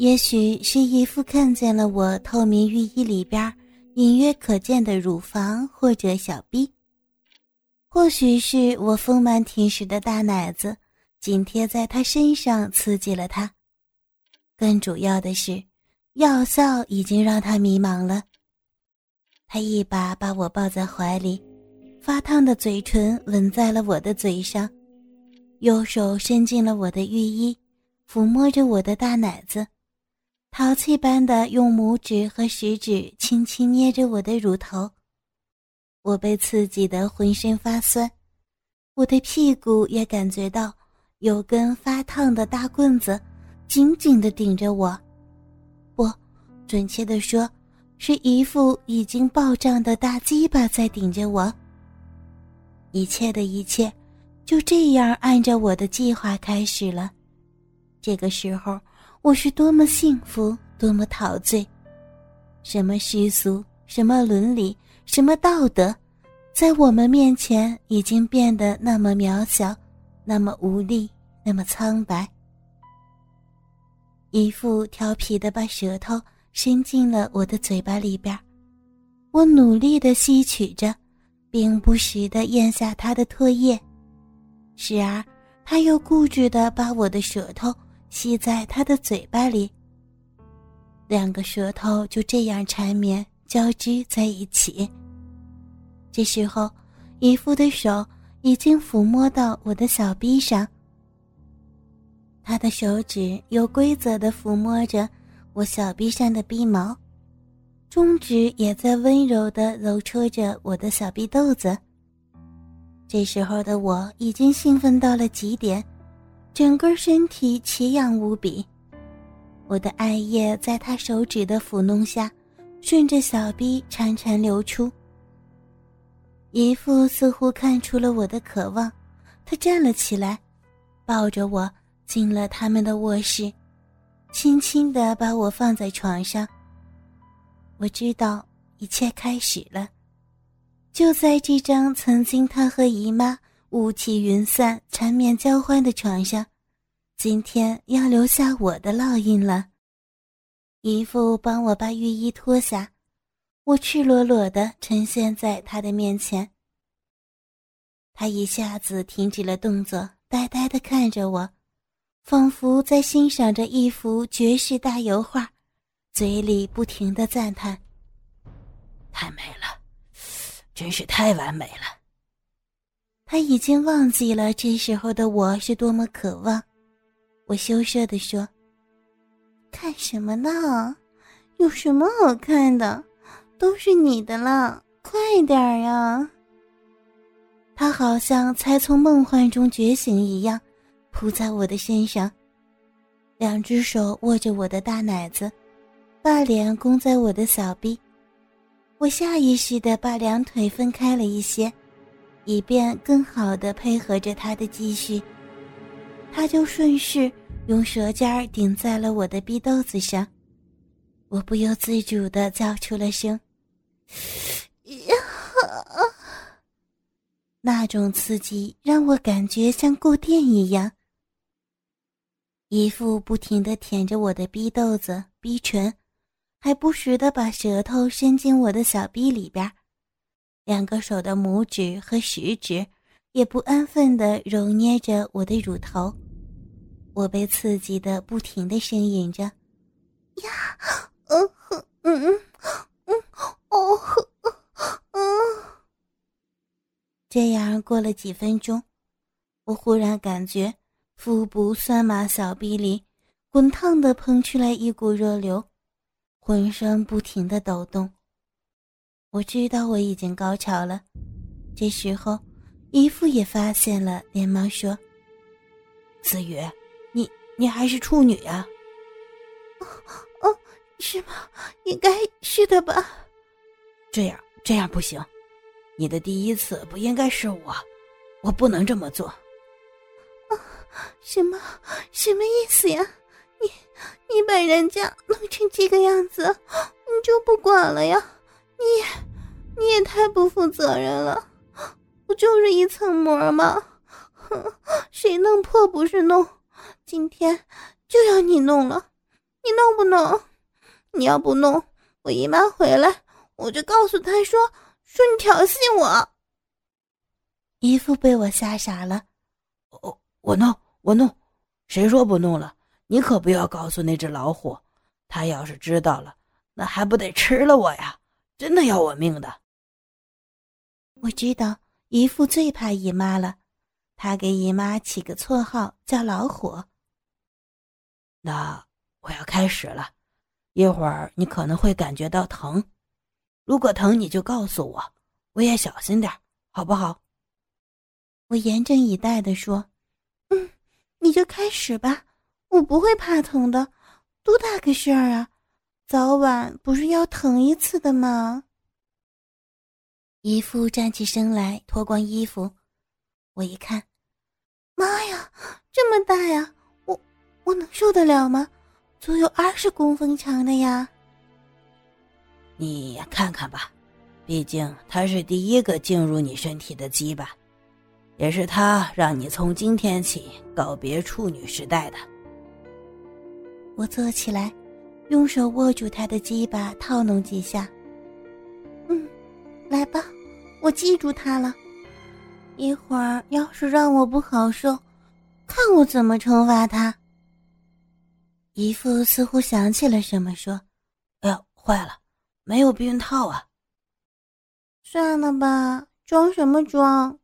也许是姨父看见了我透明浴衣里边隐约可见的乳房或者小臂，或许是我丰满挺实的大奶子紧贴在他身上刺激了他，更主要的是，药效已经让他迷茫了。他一把把我抱在怀里，发烫的嘴唇吻在了我的嘴上，右手伸进了我的浴衣，抚摸着我的大奶子。淘气般的用拇指和食指轻轻捏着我的乳头，我被刺激的浑身发酸，我的屁股也感觉到有根发烫的大棍子紧紧的顶着我，不，准确的说，是一副已经爆胀的大鸡巴在顶着我。一切的一切，就这样按照我的计划开始了。这个时候。我是多么幸福，多么陶醉！什么世俗，什么伦理，什么道德，在我们面前已经变得那么渺小，那么无力，那么苍白。一副调皮的把舌头伸进了我的嘴巴里边，我努力的吸取着，并不时的咽下他的唾液，时而他又固执的把我的舌头。吸在他的嘴巴里，两个舌头就这样缠绵交织在一起。这时候，姨父的手已经抚摸到我的小臂上，他的手指有规则的抚摸着我小臂上的臂毛，中指也在温柔的揉搓着我的小臂豆子。这时候的我已经兴奋到了极点。整个身体奇痒无比，我的艾叶在他手指的抚弄下，顺着小臂潺潺流出。姨父似乎看出了我的渴望，他站了起来，抱着我进了他们的卧室，轻轻地把我放在床上。我知道一切开始了，就在这张曾经他和姨妈。雾气云散、缠绵交欢的床上，今天要留下我的烙印了。姨父帮我把浴衣脱下，我赤裸裸的呈现在他的面前。他一下子停止了动作，呆呆的看着我，仿佛在欣赏着一幅绝世大油画，嘴里不停的赞叹：“太美了，真是太完美了。”他已经忘记了这时候的我是多么渴望，我羞涩地说：“看什么呢？有什么好看的？都是你的了，快点儿呀！”他好像才从梦幻中觉醒一样，扑在我的身上，两只手握着我的大奶子，把脸弓在我的小臂，我下意识的把两腿分开了一些。以便更好的配合着他的继续，他就顺势用舌尖顶在了我的鼻豆子上，我不由自主的叫出了声：“呀！”那种刺激让我感觉像过电一样。姨父不停的舔着我的逼豆子、逼唇，还不时的把舌头伸进我的小臂里边。两个手的拇指和食指也不安分地揉捏着我的乳头，我被刺激的不停地呻吟着：“呀，嗯嗯嗯嗯，哦，嗯。”这样过了几分钟，我忽然感觉腹部酸麻，小臂里滚烫的喷出来一股热流，浑身不停的抖动。我知道我已经高潮了，这时候，姨父也发现了，连忙说：“子宇，你你还是处女呀？”“哦哦，是吗？应该是的吧？”“这样这样不行，你的第一次不应该是我，我不能这么做。”“啊，什么什么意思呀？你你把人家弄成这个样子，你就不管了呀？”你，你也太不负责任了！不就是一层膜吗？哼，谁弄破不是弄？今天就要你弄了！你弄不弄？你要不弄，我姨妈回来，我就告诉她说说你调戏我。姨父被我吓傻了，我我弄我弄，谁说不弄了？你可不要告诉那只老虎，他要是知道了，那还不得吃了我呀？真的要我命的。我知道姨父最怕姨妈了，他给姨妈起个绰号叫老虎。那我要开始了，一会儿你可能会感觉到疼，如果疼你就告诉我，我也小心点，好不好？我严阵以待的说：“嗯，你就开始吧。”我不会怕疼的，多大个事儿啊！早晚不是要疼一次的吗？姨父站起身来，脱光衣服。我一看，妈呀，这么大呀！我我能受得了吗？足有二十公分长的呀！你看看吧，毕竟他是第一个进入你身体的鸡吧，也是他让你从今天起告别处女时代的。我坐起来，用手握住他的鸡巴，套弄几下。嗯，来吧，我记住他了。一会儿要是让我不好受，看我怎么惩罚他。姨父似乎想起了什么，说：“哎呀，坏了，没有避孕套啊！”算了吧，装什么装？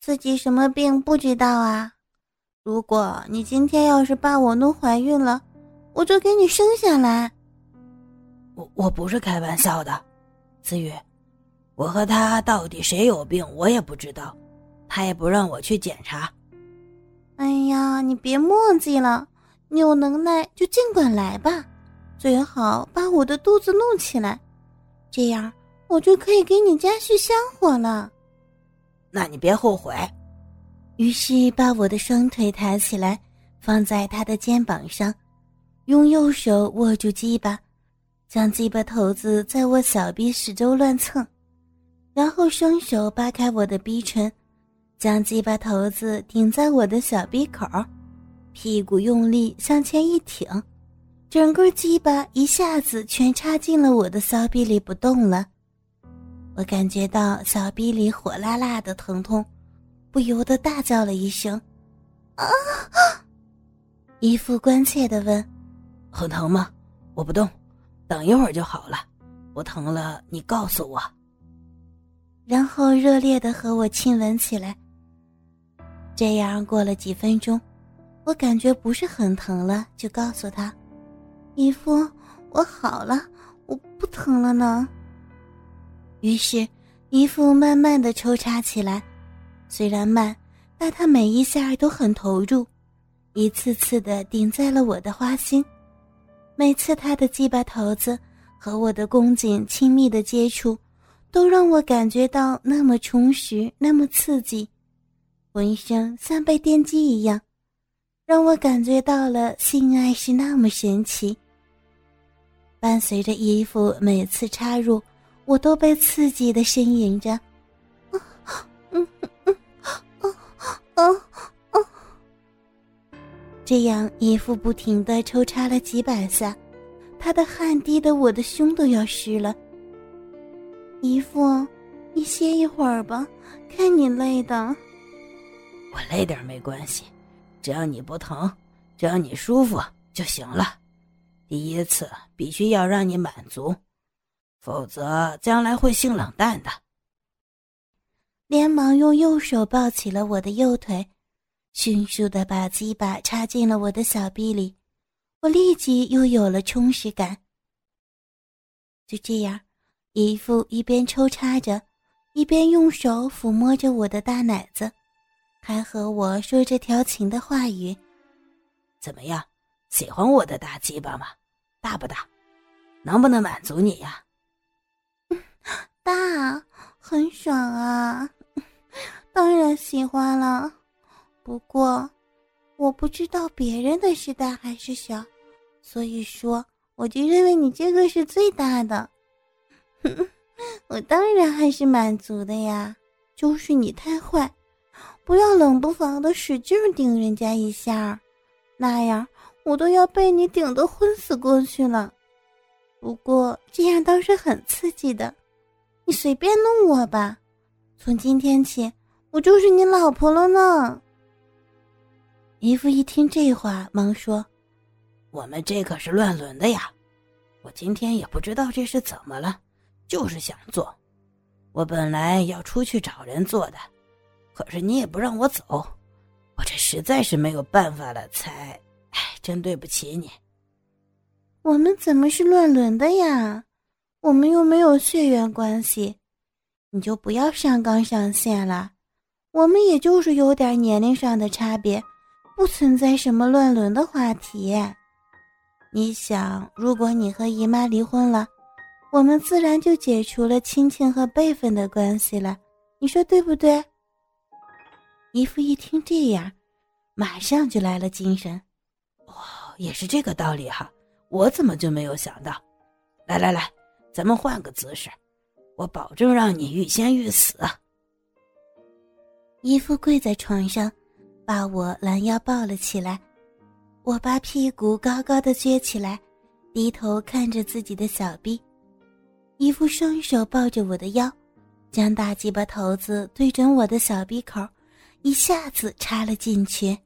自己什么病不知道啊？如果你今天要是把我弄怀孕了，我就给你生下来。我我不是开玩笑的，子宇，我和他到底谁有病，我也不知道，他也不让我去检查。哎呀，你别墨迹了，你有能耐就尽管来吧，最好把我的肚子弄起来，这样我就可以给你家续香火了。那你别后悔。于是把我的双腿抬起来，放在他的肩膀上。用右手握住鸡巴，将鸡巴头子在我小臂四周乱蹭，然后双手扒开我的逼唇，将鸡巴头子顶在我的小鼻口，屁股用力向前一挺，整个鸡巴一下子全插进了我的骚逼里不动了。我感觉到小逼里火辣辣的疼痛，不由得大叫了一声：“啊！”姨父关切地问。很疼吗？我不动，等一会儿就好了。不疼了，你告诉我。然后热烈的和我亲吻起来。这样过了几分钟，我感觉不是很疼了，就告诉他：“姨夫，我好了，我不疼了呢。”于是，姨父慢慢的抽插起来，虽然慢，但他每一下都很投入，一次次的顶在了我的花心。每次他的鸡巴头子和我的宫颈亲密的接触，都让我感觉到那么充实，那么刺激，浑身像被电击一样，让我感觉到了性爱是那么神奇。伴随着衣服每次插入，我都被刺激的呻吟着，啊，嗯嗯，啊啊啊！这样，姨父不停的抽插了几百下，他的汗滴得我的胸都要湿了。姨父，你歇一会儿吧，看你累的。我累点没关系，只要你不疼，只要你舒服就行了。第一次必须要让你满足，否则将来会性冷淡的。连忙用右手抱起了我的右腿。迅速的把鸡巴插进了我的小臂里，我立即又有了充实感。就这样，姨父一边抽插着，一边用手抚摸着我的大奶子，还和我说着调情的话语。怎么样，喜欢我的大鸡巴吗？大不大？能不能满足你呀？大，很爽啊！当然喜欢了。不过，我不知道别人的是大还是小，所以说我就认为你这个是最大的。我当然还是满足的呀，就是你太坏，不要冷不防的使劲顶人家一下，那样我都要被你顶得昏死过去了。不过这样倒是很刺激的，你随便弄我吧。从今天起，我就是你老婆了呢。姨父一听这话，忙说：“我们这可是乱伦的呀！我今天也不知道这是怎么了，就是想做。我本来要出去找人做的，可是你也不让我走，我这实在是没有办法了，才……哎，真对不起你。我们怎么是乱伦的呀？我们又没有血缘关系，你就不要上纲上线了。我们也就是有点年龄上的差别。”不存在什么乱伦的话题。你想，如果你和姨妈离婚了，我们自然就解除了亲情和辈分的关系了。你说对不对？姨父一听这样，马上就来了精神。哦，也是这个道理哈，我怎么就没有想到？来来来，咱们换个姿势，我保证让你欲仙欲死。姨父跪在床上。把我拦腰抱了起来，我把屁股高高的撅起来，低头看着自己的小臂，一副双手抱着我的腰，将大鸡巴头子对准我的小鼻口，一下子插了进去。